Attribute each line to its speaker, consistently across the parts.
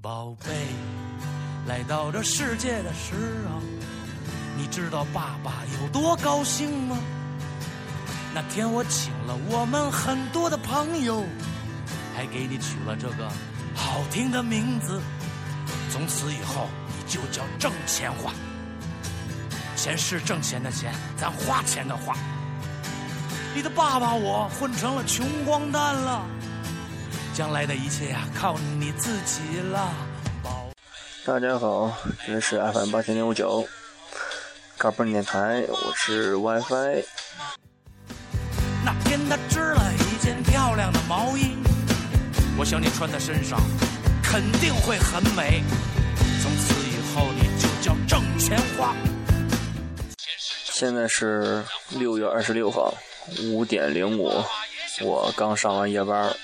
Speaker 1: 宝贝，来到这世界的时候，你知道爸爸有多高兴吗？那天我请了我们很多的朋友，还给你取了这个好听的名字。从此以后，你就叫挣钱花。钱是挣钱的钱，咱花钱的花。你的爸爸我混成了穷光蛋了。将来的一切呀，靠你自己了。
Speaker 2: 大家好，这里是 FM 八千零五九，嘎嘣电台，我是 WiFi。
Speaker 1: 那天他织了一件漂亮的毛衣，我想你穿在身上肯定会很美。从此以后你就叫挣钱花。
Speaker 2: 现在是六月二十六号五点零五，我刚上完夜班。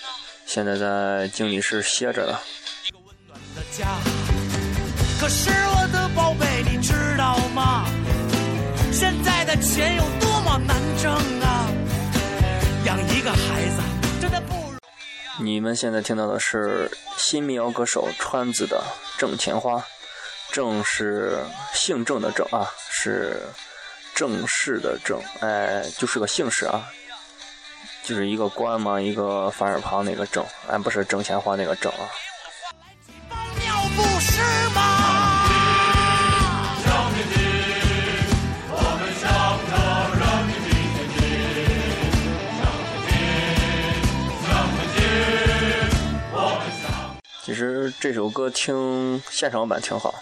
Speaker 2: 现在在经理室歇着呢。
Speaker 1: 可是我的宝贝，你知道吗？现在的钱有多么难挣啊！养一个孩子真的不容
Speaker 2: 易。你们现在听到的是新民谣歌手川子的《挣钱花》，郑是姓郑的郑啊，是正式的郑，哎，就是个姓氏啊。就是一个官嘛，一个反耳旁那个挣，俺不是挣钱花那个挣啊。其实这首歌听现场版挺好，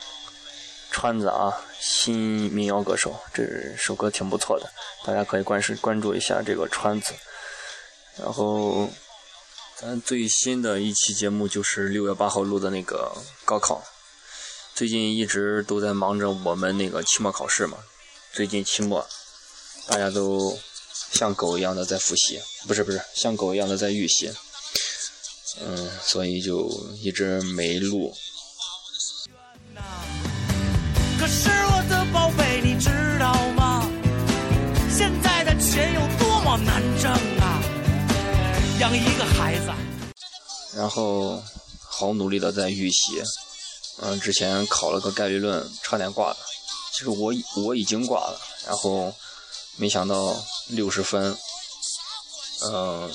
Speaker 2: 川子啊，新民谣歌手，这首歌挺不错的，大家可以关是关注一下这个川子。然后，咱最新的一期节目就是六月八号录的那个高考。最近一直都在忙着我们那个期末考试嘛。最近期末，大家都像狗一样的在复习，不是不是，像狗一样的在预习。嗯，所以就一直没录。养一个孩子，然后好努力的在预习，嗯，之前考了个概率论，差点挂了。其实我我已经挂了，然后没想到六十分，嗯，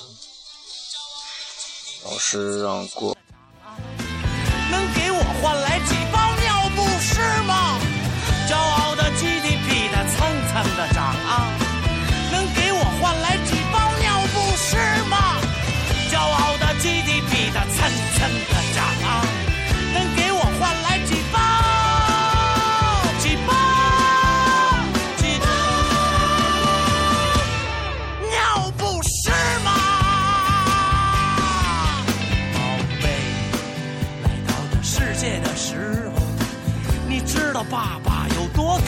Speaker 2: 老师让过。
Speaker 1: 能给我换来几包尿不湿吗？骄傲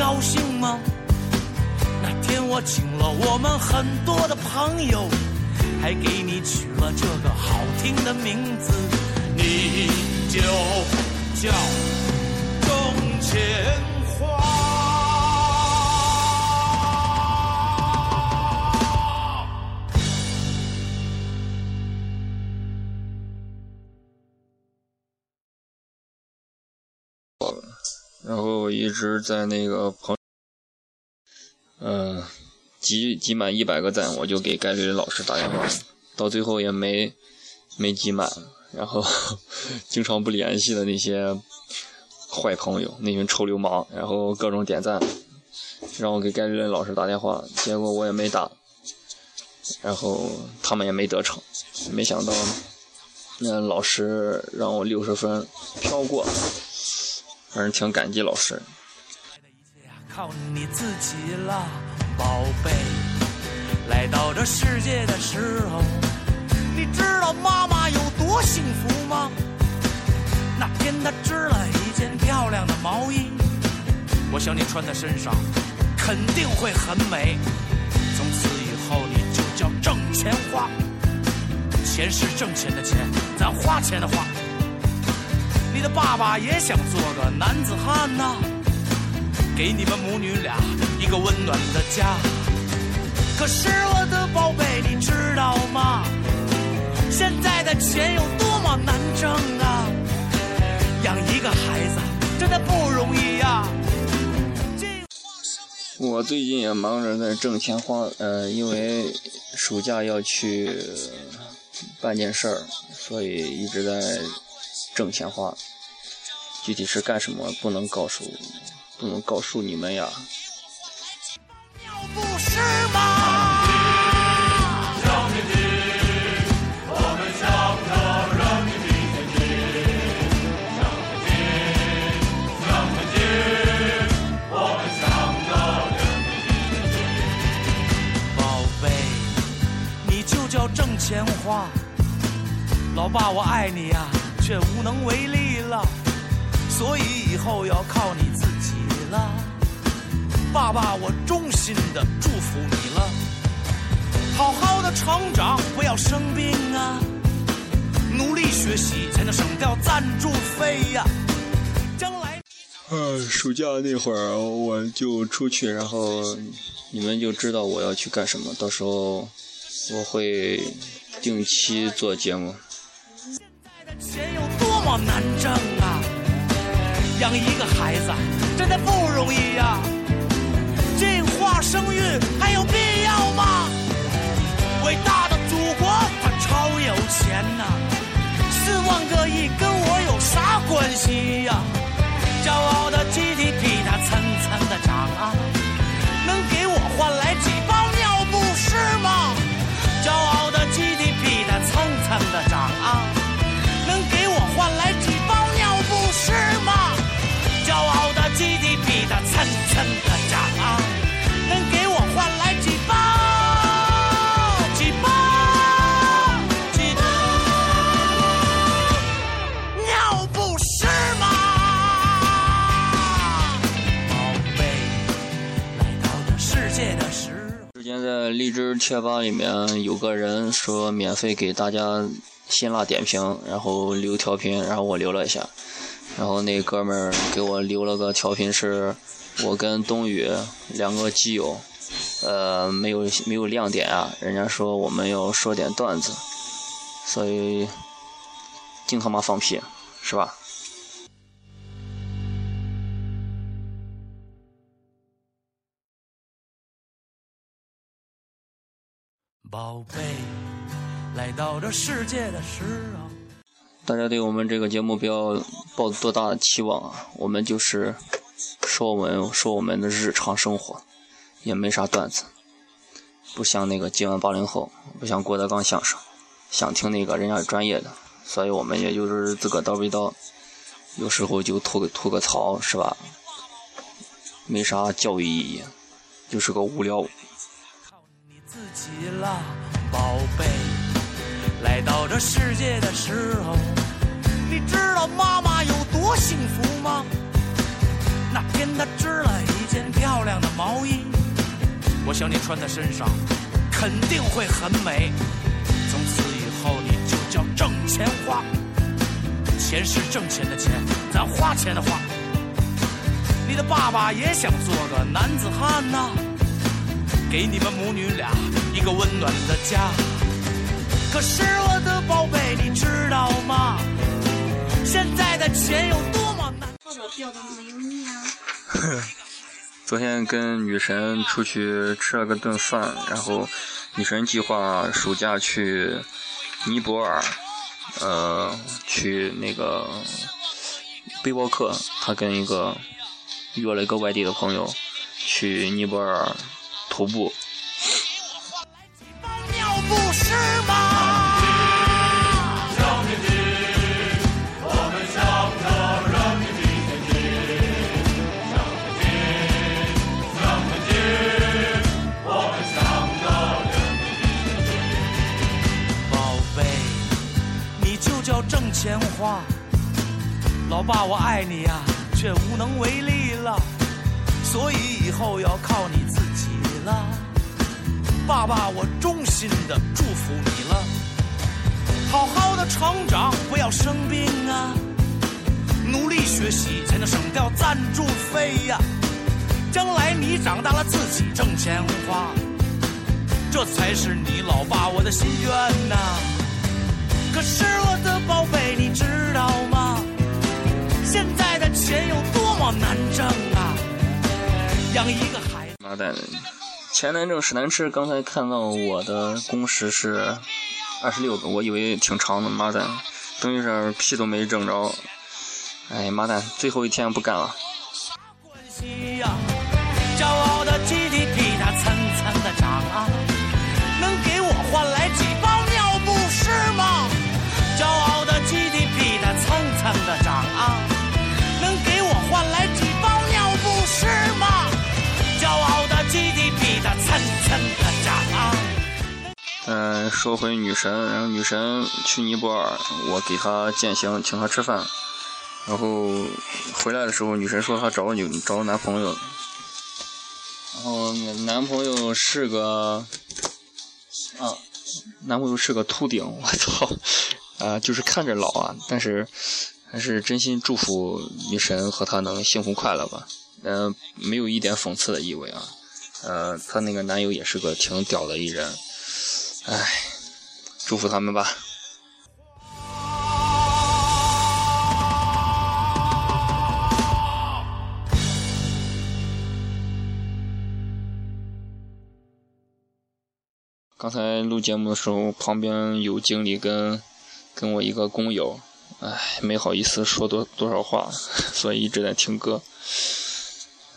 Speaker 1: 高兴吗？那天我请了我们很多的朋友。还给你取了这个好听的名字，你就叫
Speaker 2: 一直在那个朋，嗯。集集满一百个赞，我就给概率老师打电话，到最后也没没集满，然后 经常不联系的那些坏朋友，那群臭流氓，然后各种点赞，让我给概率老师打电话，结果我也没打，然后他们也没得逞，没想到那老师让我六十分飘过，反正挺感激老师。
Speaker 1: 靠你自己了。宝贝，来到这世界的时候，你知道妈妈有多幸福吗？那天她织了一件漂亮的毛衣，我想你穿在身上肯定会很美。从此以后你就叫挣钱花，钱是挣钱的钱，咱花钱的花。你的爸爸也想做个男子汉呐。给你们母女俩一个温暖的家。可是我的宝贝，你知道吗？现在的钱有多么难挣啊！养一个孩子真的不容易呀、啊。
Speaker 2: 我最近也忙着在挣钱花，呃，因为暑假要去办件事儿，所以一直在挣钱花。具体是干什么不能告诉不能告诉你们呀。
Speaker 1: 宝贝，你就叫挣钱花。老爸，我爱你呀、却无能为力了，所以以后要靠你。爸爸，我衷心的祝福你了，好好的成长，不要生病啊，努力学习才能省掉赞助费呀、将来。
Speaker 2: 呃，暑假那会儿我就出去，然后你们就知道我要去干什么。到时候我会定期做节目。
Speaker 1: 现在的钱有多么难挣啊！养一个孩子真的不容易呀、计生育还有必要吗？伟大的祖国，它超有钱呐、四万个亿跟我有啥关系呀、
Speaker 2: 现在荔枝贴吧里面有个人说免费给大家辛辣点评，然后留调频，然后我留了一下，然后那哥们儿给我留了个调频，是我跟冬雨两个基友，呃，没有没有亮点啊，人家说我们要说点段子，所以净他妈放屁，是吧？
Speaker 1: 宝贝，来到这世界的时候。
Speaker 2: 大家对我们这个节目不要抱多大的期望啊！我们就是说我们说我们的日常生活，也没啥段子，不像那个今晚八零后，不像郭德纲相声，想听那个人家专业的，所以我们也就是自个叨逼叨，有时候就吐个吐个槽是吧？没啥教育意义，就是个无聊。
Speaker 1: 自己了，宝贝。来到这世界的时候，你知道妈妈有多幸福吗？那天她织了一件漂亮的毛衣，我想你穿在身上肯定会很美。从此以后你就叫挣钱花，钱是挣钱的钱，咱花钱的花。你的爸爸也想做个男子汉呐、给你们母女俩一个温暖的家。可是我的宝贝，你知道吗？现在的钱有多么难。
Speaker 3: 报表掉的没有你啊。
Speaker 2: 昨天跟女神出去吃了个顿饭，然后女神计划暑假去尼泊尔，呃，去那个背包客，她跟一个约了一个外地的朋友去尼泊尔徒步。
Speaker 1: 包尿不？宝贝，你就叫挣钱花。老爸，我爱你呀、却无能为力了，所以以后要靠你自己爸爸，我衷心的祝福你了，好好的成长，不要生病啊，努力学习才能省掉赞助费呀、将来你长大了自己挣钱花，这才是你老爸我的心愿呐、可是我的宝贝，你知道吗？现在的钱有多么难挣啊！养一个孩子。
Speaker 2: 妈蛋！钱难挣，屎难吃。刚才看到我的工时是二十六个，我以为挺长的。妈蛋，等于是屁都没挣着。哎，妈蛋，最后一天不干了。嗯，说回女神，然后女神去尼泊尔，我给她践行，请她吃饭。然后回来的时候，女神说她找个女找个男朋友，然后男朋友是个啊，男朋友是个秃顶，我操，啊，就是看着老啊，但是还是真心祝福女神和他能幸福快乐吧，嗯，没有一点讽刺的意味啊，呃，她那个男友也是个挺屌的一人，唉，祝福他们吧。刚才录节目的时候，旁边有经理跟跟我一个工友，唉，没好意思说多多少话，所以一直在听歌。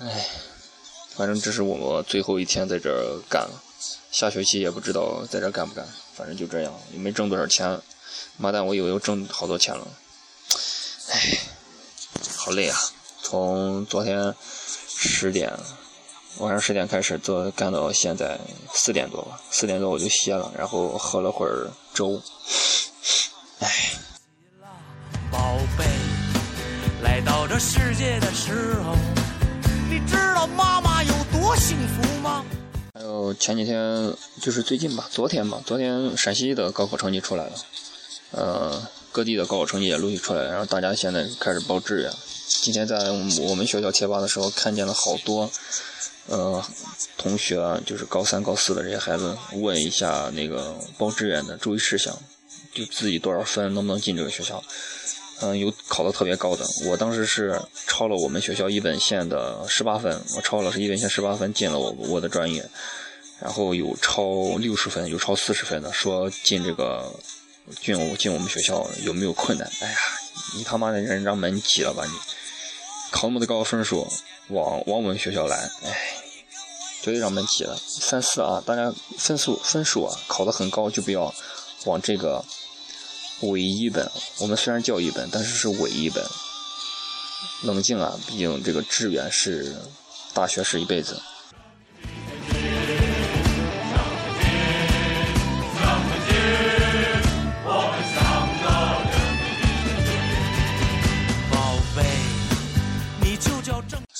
Speaker 2: 唉，反正这是我最后一天在这儿干了，下学期也不知道在这干不干，反正就这样，也没挣多少钱。妈蛋，我以为我挣好多钱了，唉，好累啊！从昨天十点。晚上十点开始做，干到现在四点多吧。四点多我就歇了，然后喝了会儿粥。唉。宝贝，来到这世界的时候，你知道妈妈有多幸福吗？前几天，就是最近吧，昨天吧，昨天陕西的高考成绩出来了，呃，各地的高考成绩也陆续出来了，然后大家现在开始报志愿。今天在我们学校贴吧的时候，看见了好多。呃，同学就是高三、高四的这些孩子，问一下那个报志愿的注意事项，就自己多少分，能不能进这个学校？嗯，有考的特别高的，我当时是超了我们学校一本线的十八分，我超了是一本线十八分进了我我的专业，然后有超六十分，有超四十分的，说进这个进我进我们学校有没有困难？哎呀，你他妈的人让门挤了吧你！考那么的高分数。往往我们学校来，哎，绝对让门挤了。三四啊，大家分数分数啊考得很高，就不要往这个伪一本。我们虽然叫一本，但是是伪一本。冷静啊，毕竟这个志愿是大学是一辈子。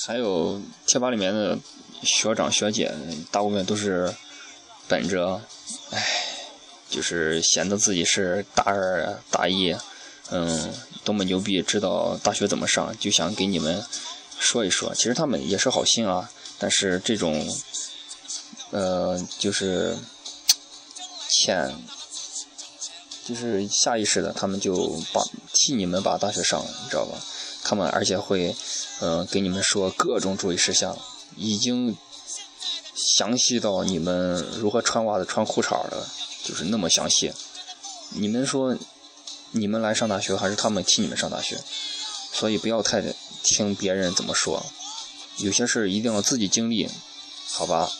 Speaker 2: 还有贴吧里面的学长学姐，大部分都是本着，哎，就是显得自己是大二大一，嗯，多么牛逼，知道大学怎么上，就想给你们说一说。其实他们也是好心啊，但是这种，呃，就是欠，就是下意识的，他们就把替你们把大学上了，你知道吧？他们而且会。嗯，给你们说各种注意事项，已经详细到你们如何穿袜子、穿裤衩的，就是那么详细。你们说，你们来上大学还是他们替你们上大学？所以不要太听别人怎么说，有些事一定要自己经历，好吧？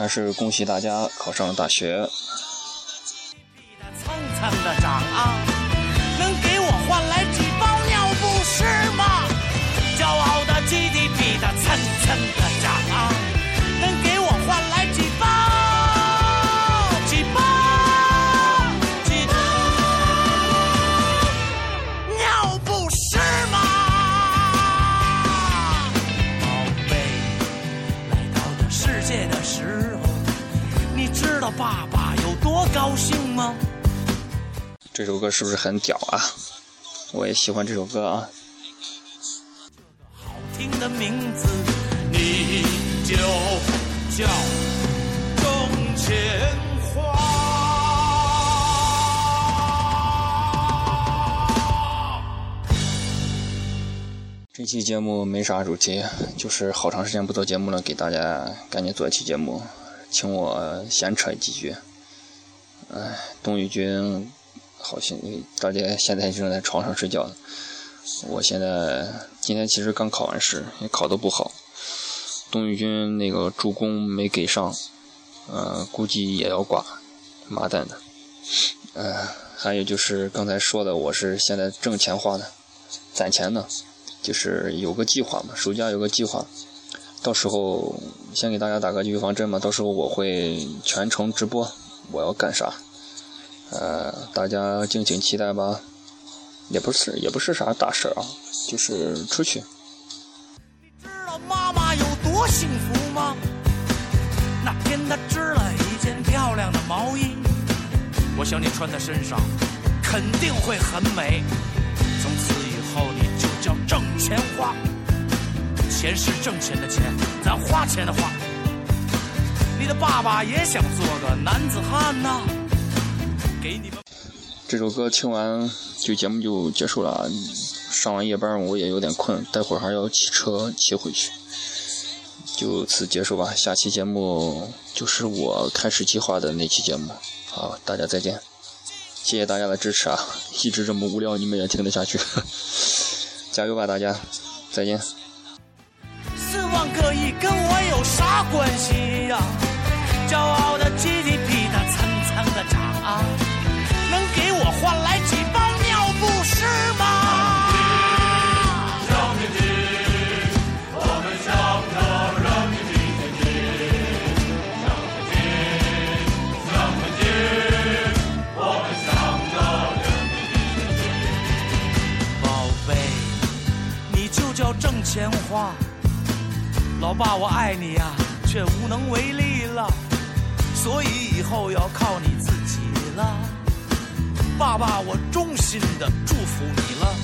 Speaker 2: 还是恭喜大家考上了大学。高兴吗？这首歌是不是很屌啊？我也喜欢这首歌啊。好听的名字你就叫中间花这期节目没啥主题就是好长时间不做节目了给大家赶紧做一期节目请我闲扯几句。哎，冬雨军，好像大家现在正在床上睡觉呢。我现在今天其实刚考完试，也考得不好。冬雨军那个助攻没给上，呃，估计也要挂，妈蛋的。呃，还有就是刚才说的，我是现在挣钱花的，攒钱呢。就是有个计划嘛，暑假有个计划，到时候先给大家打个预防针嘛。到时候我会全程直播，我要干啥？呃，大家敬请期待吧。也不是，也不是啥大事啊，就是出去。
Speaker 1: 你知道妈妈有多幸福吗？那天她织了一件漂亮的毛衣，我想你穿在身上肯定会很美。从此以后你就。叫挣钱花，钱是挣钱的钱，咱花钱的花。你的爸爸也想做个男子汉呐，给你们。
Speaker 2: 这首歌听完就节目就结束了，上完夜班我也有点困，待会儿还要骑车骑回去，就此结束吧。下期节目就是我开始计划的那期节目，好，大家再见，谢谢大家的支持啊，一直这么无聊你们也听得下去。加油吧，大家！再见。
Speaker 1: 四万个亿跟我有啥关系呀？骄傲的 GDP 它蹭蹭的涨，能给我换来几包尿不湿吗？钱花，老爸，我爱你呀，却无能为力了，所以以后要靠你自己了。爸爸，我衷心的祝福你了，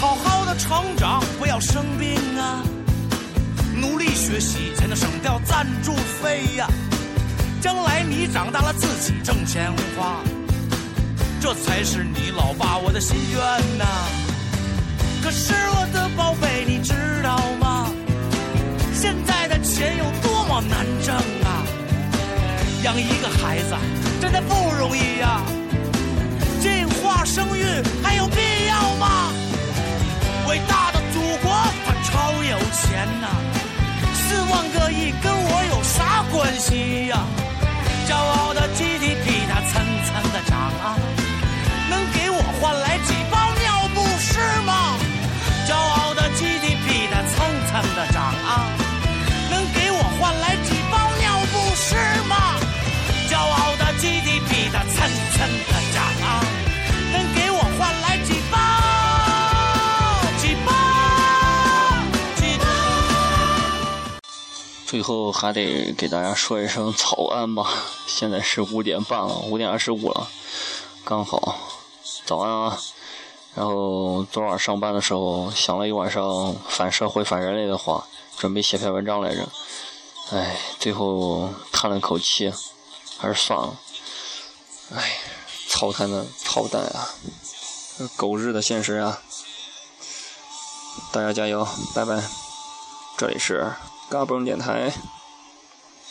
Speaker 1: 好好的成长，不要生病啊，努力学习才能省掉赞助费呀。将来你长大了自己挣钱花，这才是你老爸我的心愿呐。可是我的宝贝，你知道吗？养一个孩子真的不容易呀。计划生育还有必要吗？伟大的祖国它超有钱呐，四万个亿跟我有啥关系呀？骄傲的 GDP 它蹭蹭的涨啊，能给我换来几包尿不湿吗？骄傲的 GDP 它蹭蹭的
Speaker 2: 最后还得给大家说一声早安吧，现在是五点半了，五点二十五了，刚好，早安啊！然后昨晚上班的时候想了一晚上反社会、反人类的话，准备写篇文章来着。哎，最后叹了口气，还是算了。哎，操蛋的操蛋啊！狗日的现实啊！大家加油，拜拜！这里是嘎嘣电台。